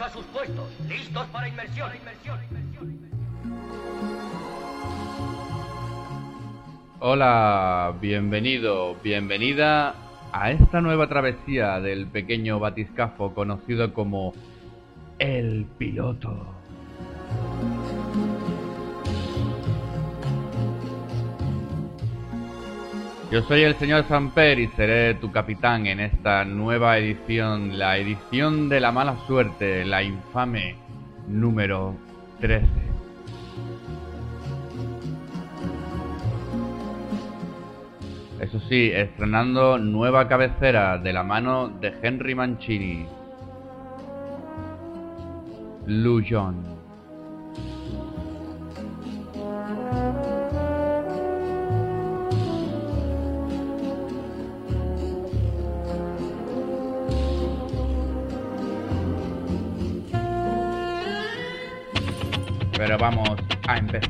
A sus puestos, listos para inmersión. Hola, bienvenido, bienvenida a esta nueva travesía del pequeño batiscafo conocido como el piloto. Yo soy el señor Samper y seré tu capitán en esta nueva edición, la edición de la mala suerte, la infame número 13. Eso sí, estrenando nueva cabecera de la mano de Henry Mancini. Lujon.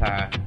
A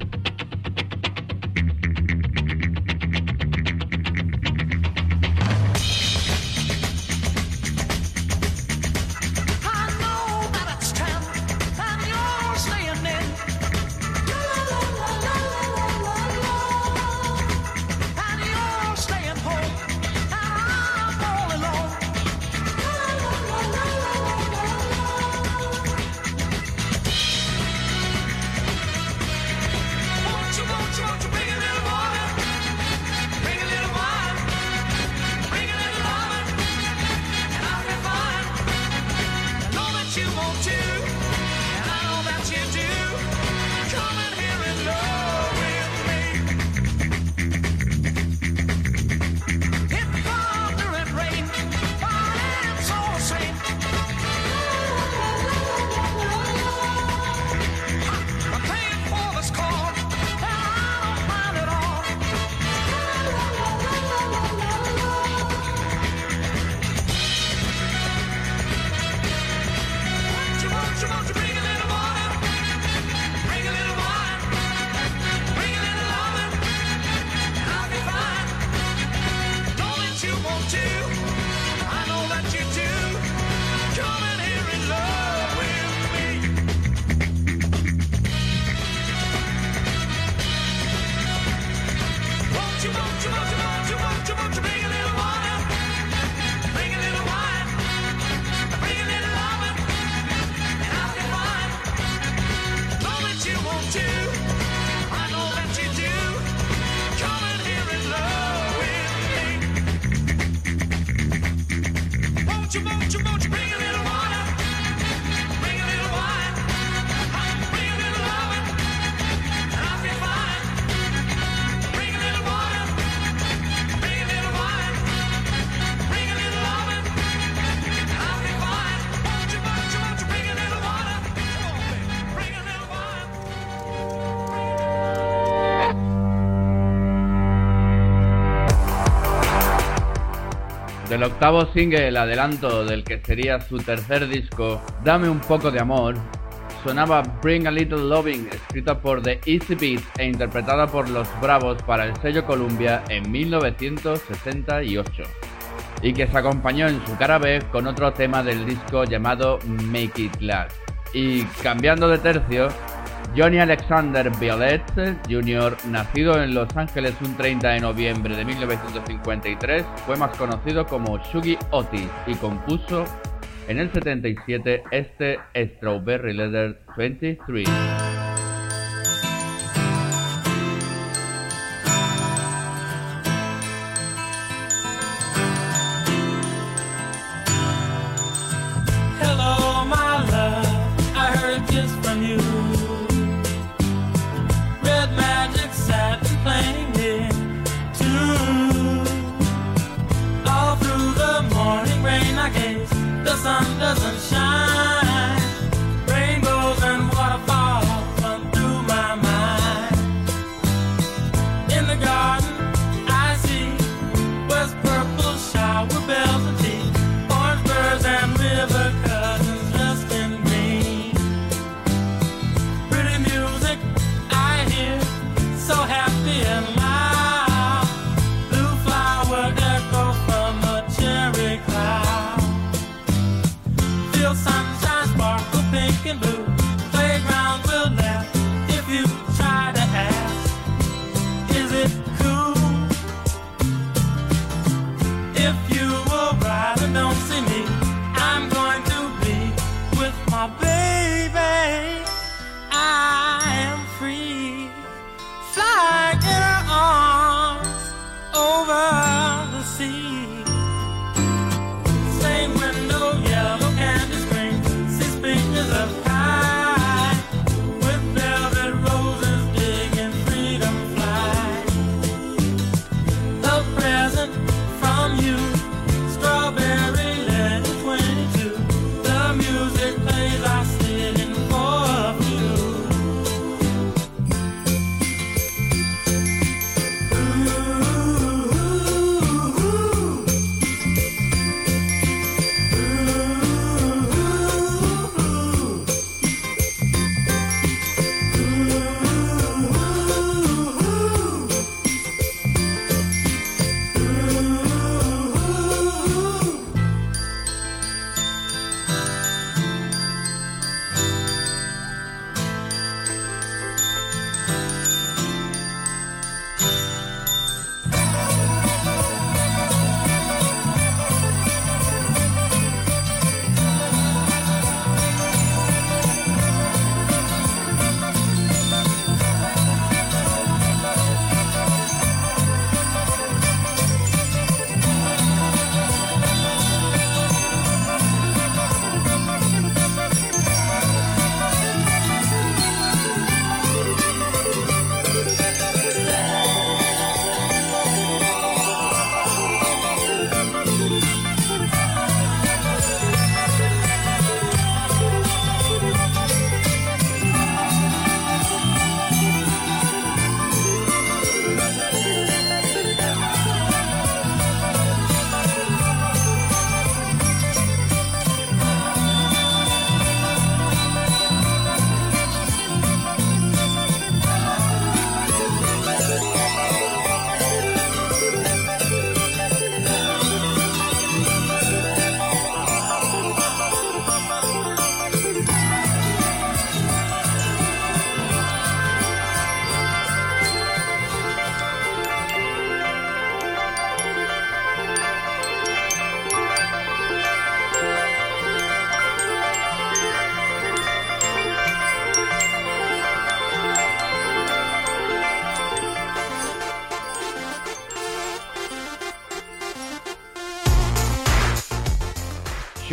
empezar. El octavo single, el adelanto del que sería su tercer disco, Dame un poco de amor, sonaba Bring a Little Loving, escrita por The Easy Beats e interpretada por Los Bravos para el sello Columbia en 1968, y que se acompañó en su cara B con otro tema del disco llamado Make It Last. Y cambiando de tercio, Johnny Alexander Violet Jr., nacido en Los Ángeles un 30 de noviembre de 1953, fue más conocido como Shugi Otis y compuso en el 77 este Strawberry Letter 23. sun doesn't shine.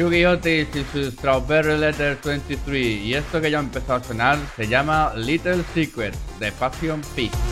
Shugi Otis y su Strawberry Letter 23 y esto que ya empezó a sonar se llama Little Secrets de Passion Peak.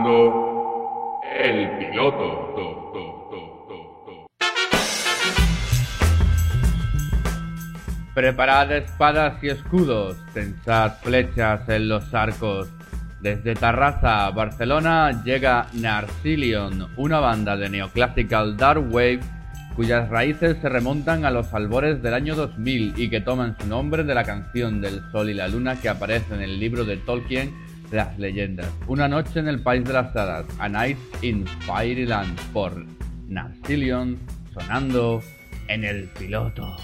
El Piloto. Preparad espadas y escudos, tensad flechas en los arcos. Desde Tarraza, Barcelona, llega Narcilion, una banda de neoclassical dark wave cuyas raíces se remontan a los albores del año 2000 y que toman su nombre de la canción del Sol y la Luna que aparece en el libro de Tolkien las leyendas. Una noche en el país de las hadas. A Night in Fairyland por Narcillion sonando en el piloto.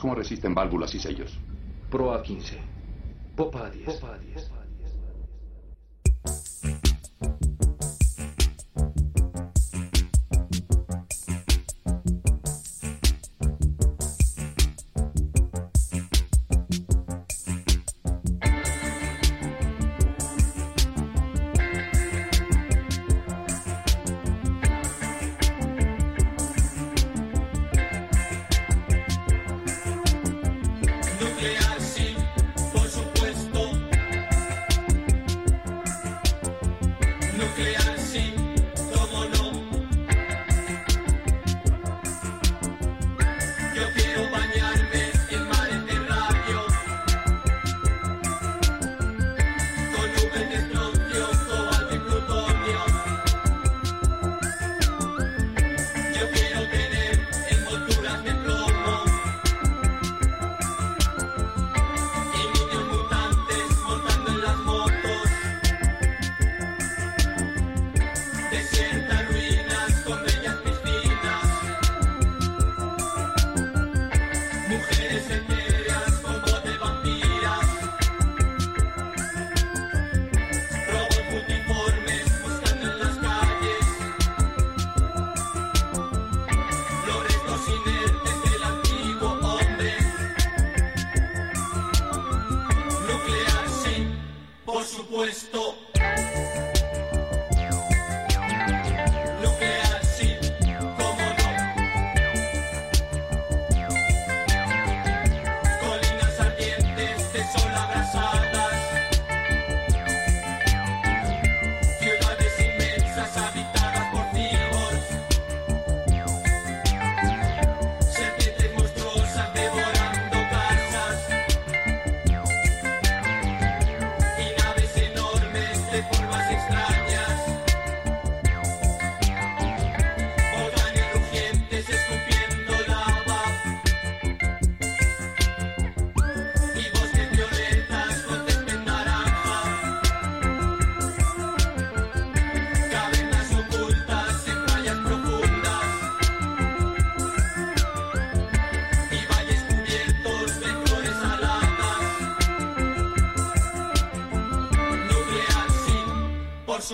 Cómo resisten válvulas y sellos. Proa 15. Popa 10. Popa 10.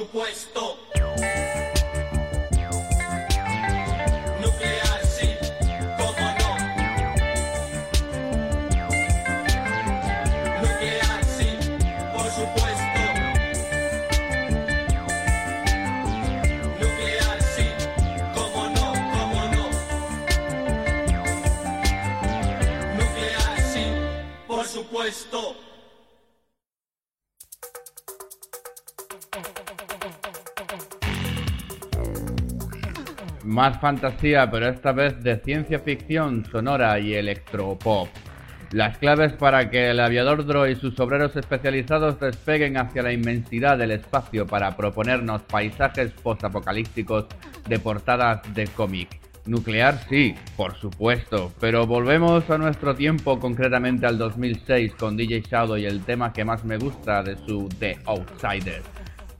Por Más fantasía, pero esta vez de ciencia ficción sonora y electropop. Las claves para que el aviador Dro y sus obreros especializados despeguen hacia la inmensidad del espacio para proponernos paisajes postapocalípticos de portadas de cómic. Nuclear sí, por supuesto, pero volvemos a nuestro tiempo, concretamente al 2006 con DJ Shadow y el tema que más me gusta de su The Outsider.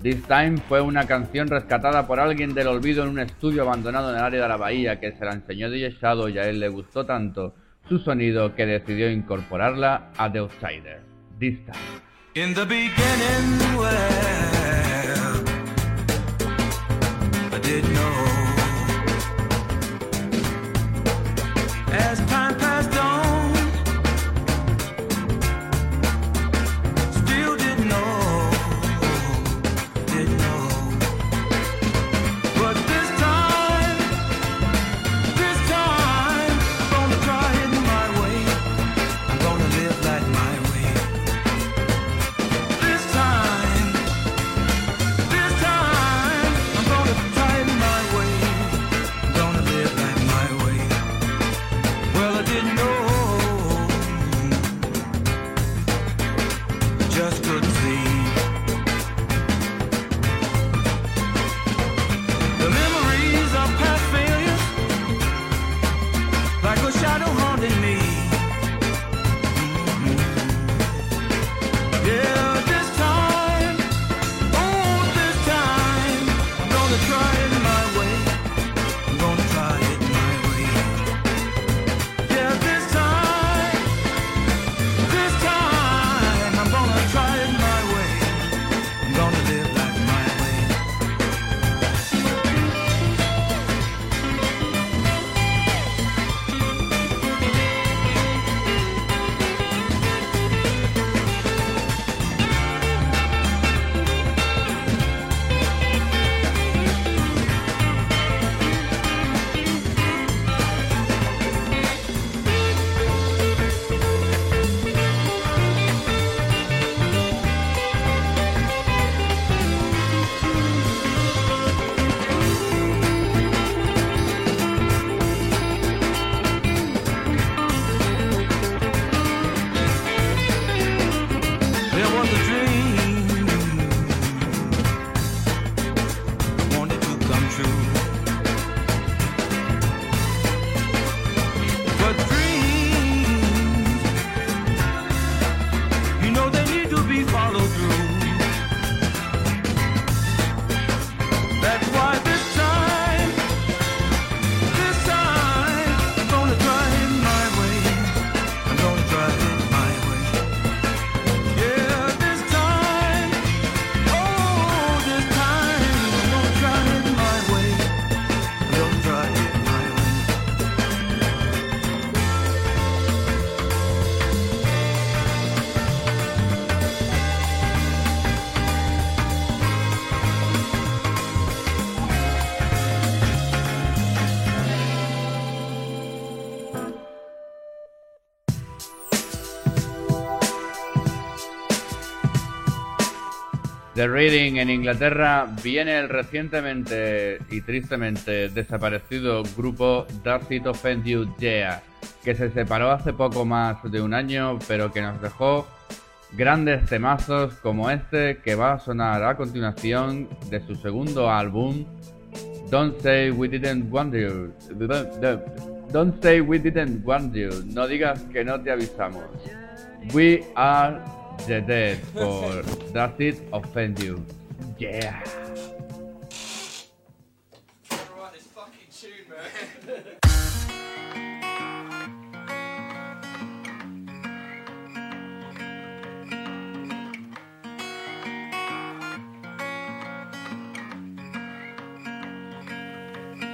This Time fue una canción rescatada por alguien del olvido en un estudio abandonado en el área de la bahía que se la enseñó DJ Shadow y a él le gustó tanto su sonido que decidió incorporarla a The Outsider. This Time. The Reading en Inglaterra viene el recientemente y tristemente desaparecido grupo Does It Offend You Yeah, que se separó hace poco más de un año, pero que nos dejó grandes temazos como este que va a sonar a continuación de su segundo álbum, Don't Say We Didn't Want You. Don't Say We Didn't Want You. No digas que no te avisamos. We Are the Dead for Does It Offend You. Yeah.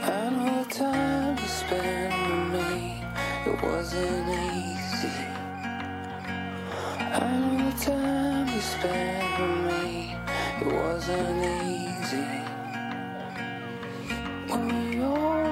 I know the time you spent with me, it wasn't time you spent with me, it wasn't easy. When we all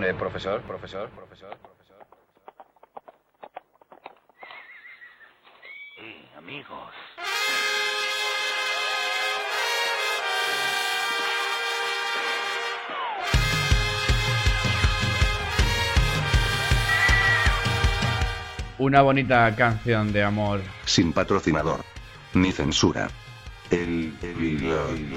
perdone, profesor, profesor, profesor, profesor. Sí, amigos. Una bonita canción de amor. Sin patrocinador. Ni censura. El, el, el, el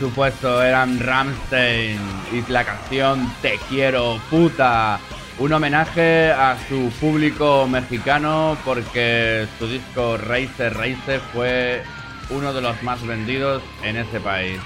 supuesto, eran Ramstein y la canción Te quiero, puta. Un homenaje a su público mexicano porque su disco Reise Reise fue uno de los más vendidos en ese país.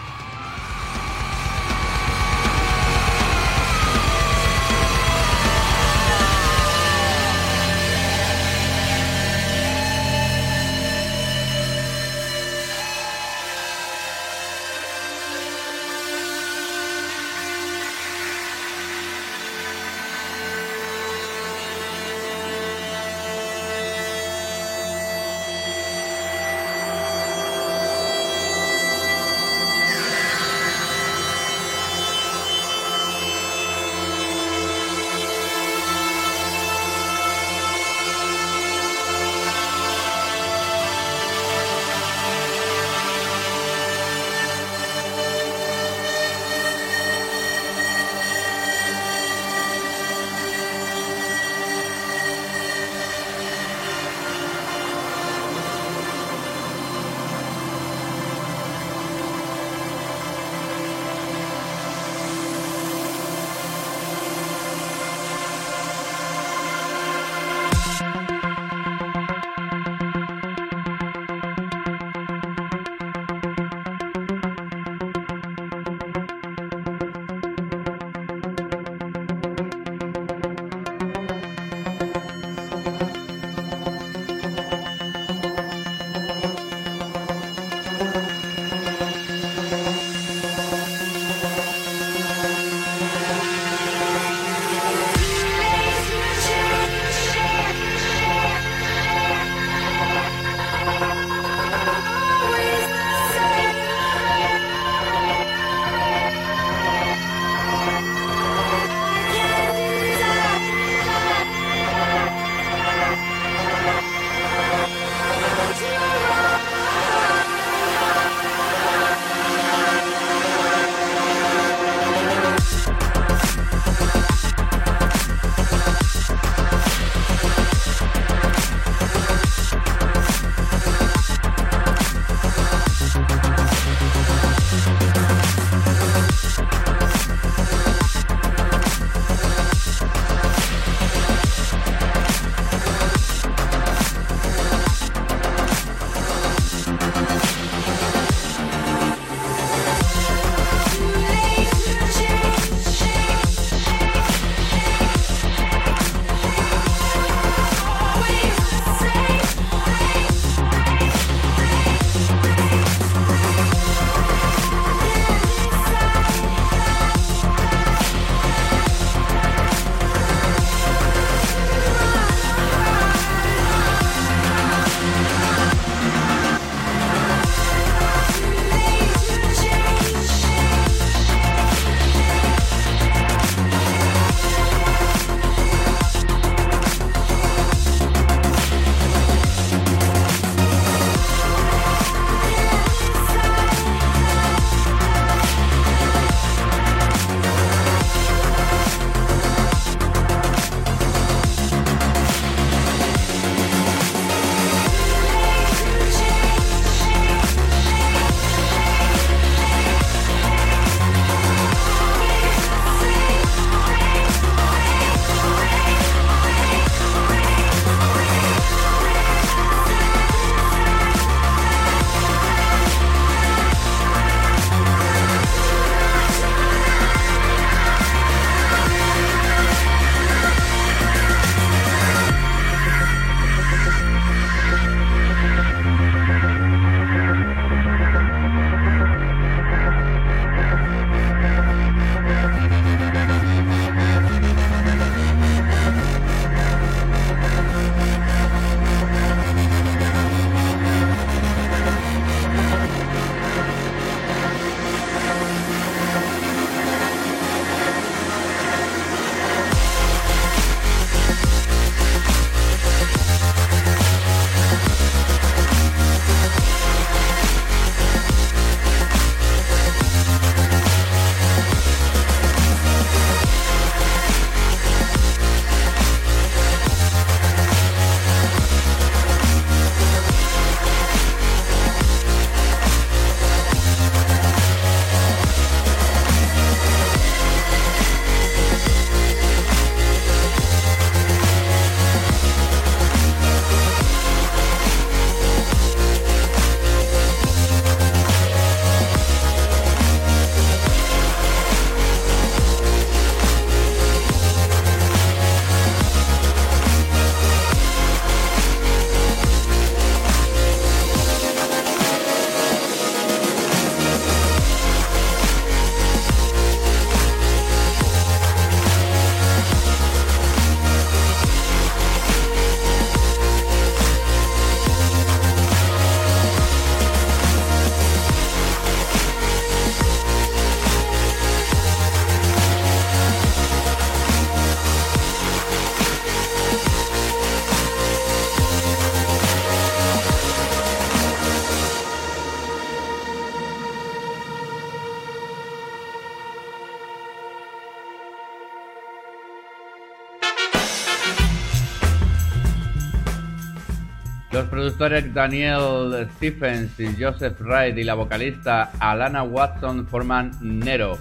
Productores Daniel Stephens y Joseph Wright y la vocalista Alana Watson forman Nero,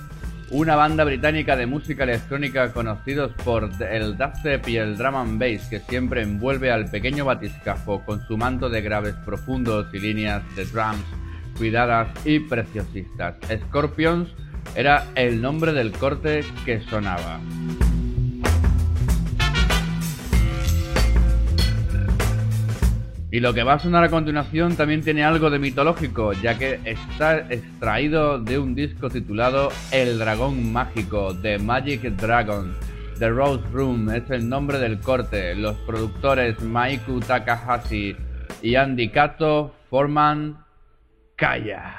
una banda británica de música electrónica conocidos por el dubstep y el drum and bass que siempre envuelve al pequeño batiscafo con su manto de graves profundos y líneas de drums cuidadas y preciosistas. Scorpions era el nombre del corte que sonaba. Y lo que va a sonar a continuación también tiene algo de mitológico, ya que está extraído de un disco titulado El Dragón Mágico, de Magic Dragon. The Rose Room es el nombre del corte. Los productores Maiku Takahashi y Andy Kato forman Kaya.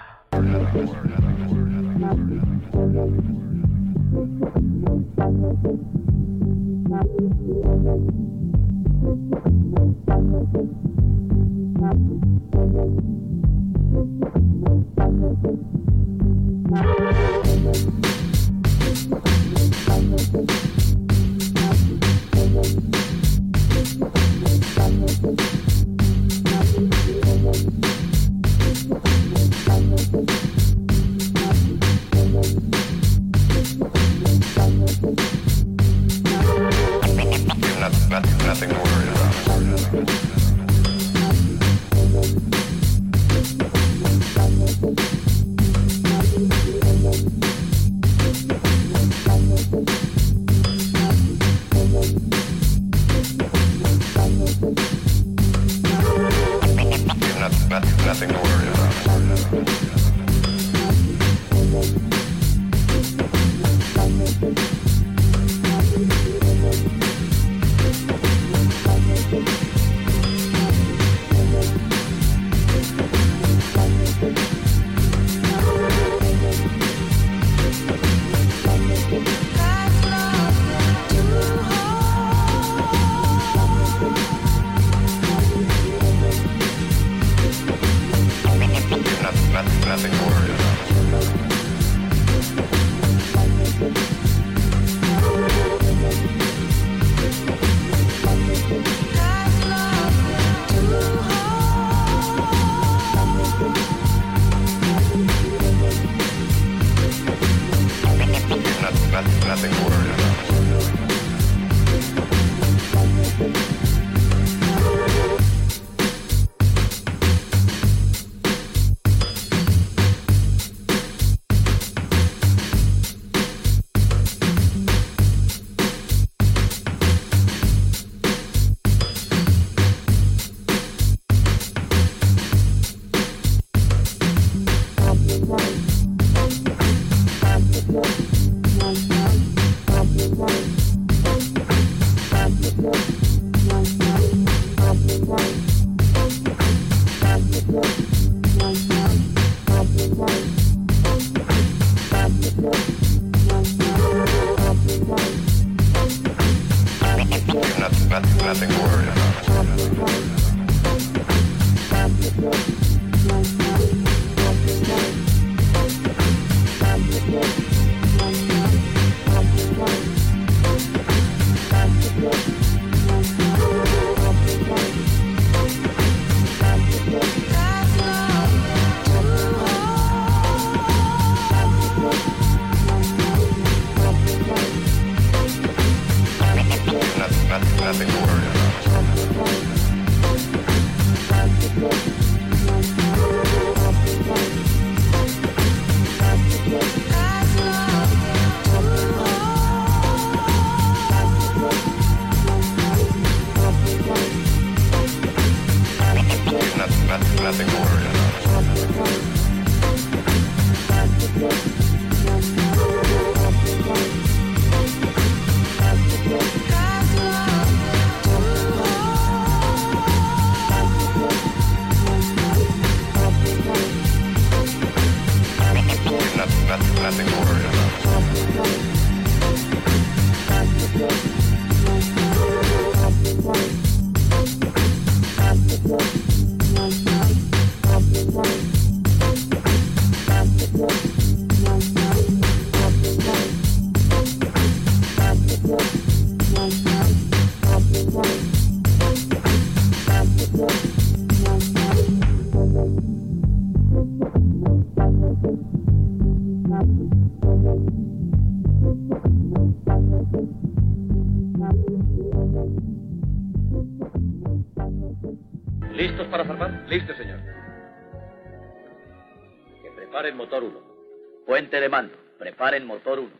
Preparen motor 1. Puente de mando. Preparen motor 1.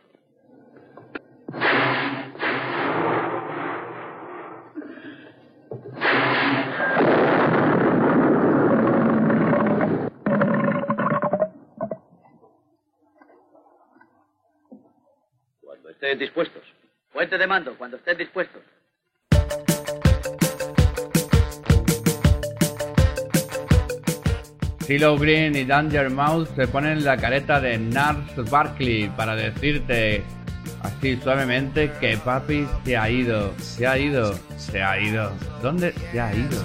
Cuando estén dispuestos. Puente de mando, cuando estén dispuestos. Silo Green y Danger Mouse se ponen la careta de Nars Barkley para decirte así suavemente que papi se ha ido, se ha ido, se ha ido. ¿Dónde se ha ido?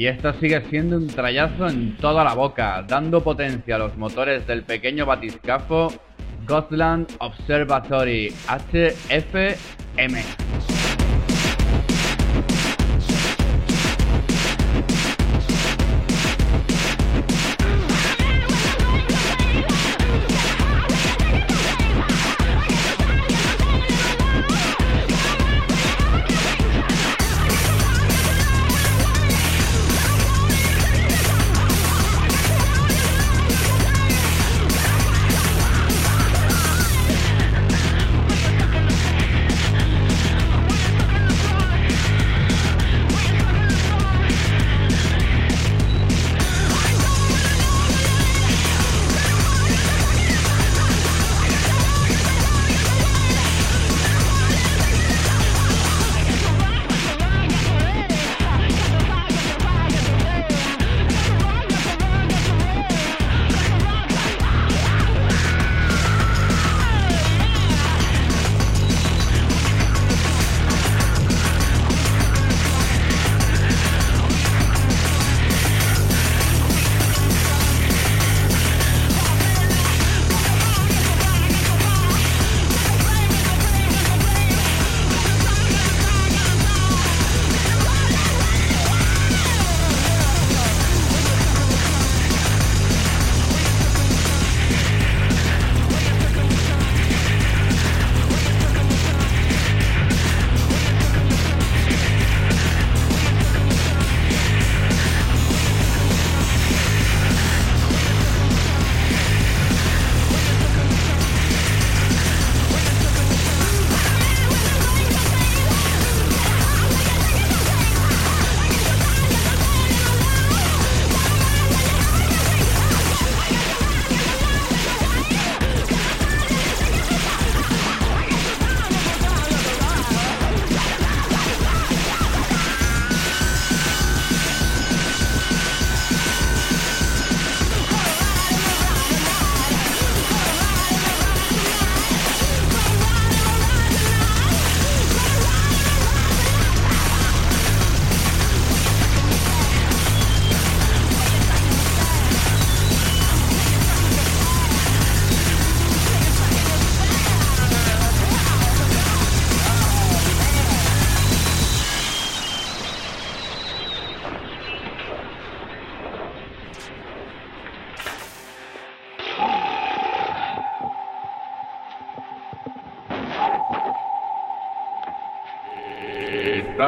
Y esta sigue siendo un trayazo en toda la boca, dando potencia a los motores del pequeño batiscafo Gotland Observatory HFM.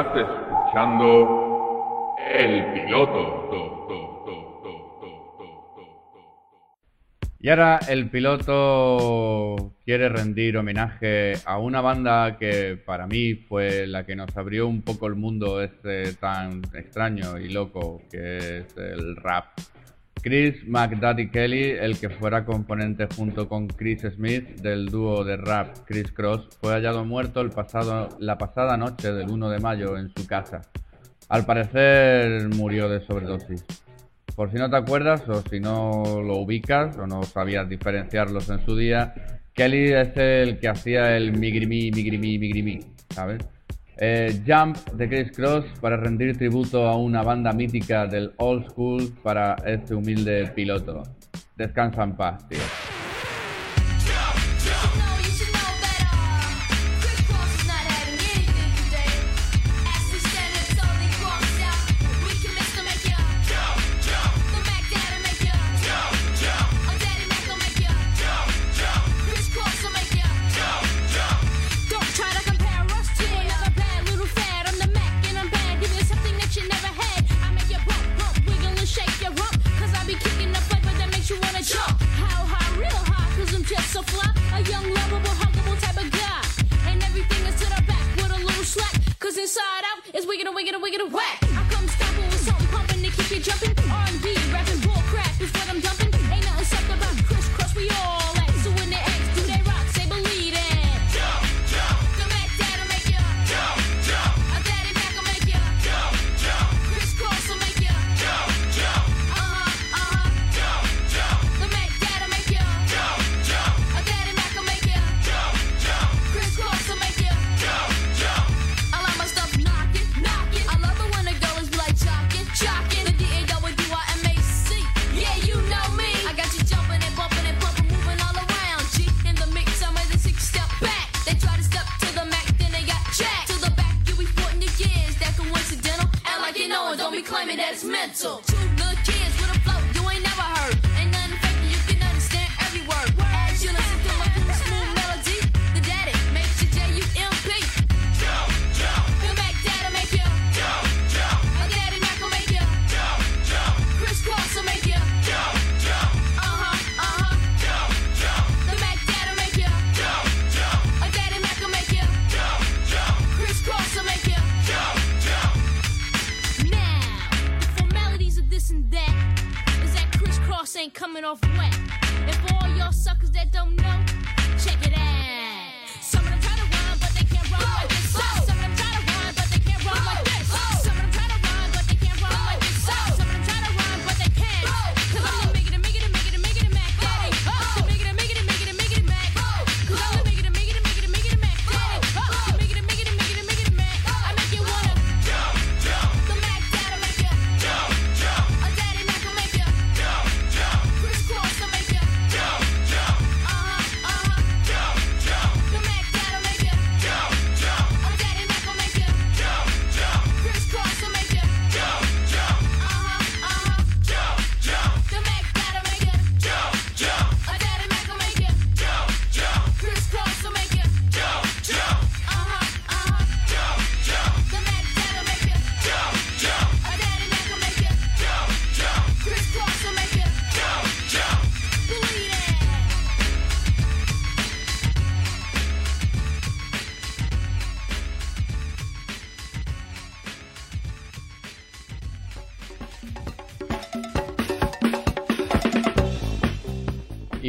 Estás escuchando El Piloto. Y ahora el piloto quiere rendir homenaje a una banda que para mí fue la que nos abrió un poco el mundo este tan extraño y loco que es el rap Chris McDaddy Kelly, el que fuera componente junto con Chris Smith del dúo de rap Chris Cross, fue hallado muerto el pasado, la pasada noche del 1 de mayo en su casa. Al parecer murió de sobredosis. Por si no te acuerdas o si no lo ubicas o no sabías diferenciarlos en su día, Kelly es el que hacía el migrimi, migrimi, migrimi, ¿sabes? Eh, Jump de Chris Cross para rendir tributo a una banda mítica del old school para este humilde piloto. Descansa en paz, tío. wiggle, wiggle, wiggle, whack.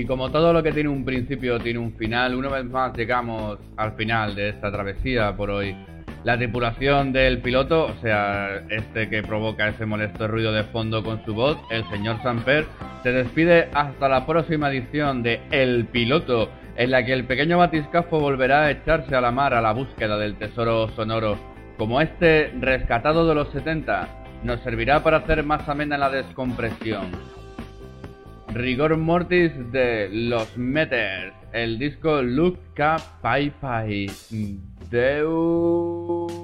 Y como todo lo que tiene un principio tiene un final, una vez más llegamos al final de esta travesía por hoy. La tripulación del piloto, o sea, este que provoca ese molesto ruido de fondo con su voz, el señor Samper, se despide hasta la próxima edición de El Piloto, en la que el pequeño batiscafo volverá a echarse a la mar a la búsqueda del tesoro sonoro. Como este rescatado de los 70, nos servirá para hacer más amena la descompresión Rigor Mortis de Los Meters, el disco Luca Pai Pai Deu...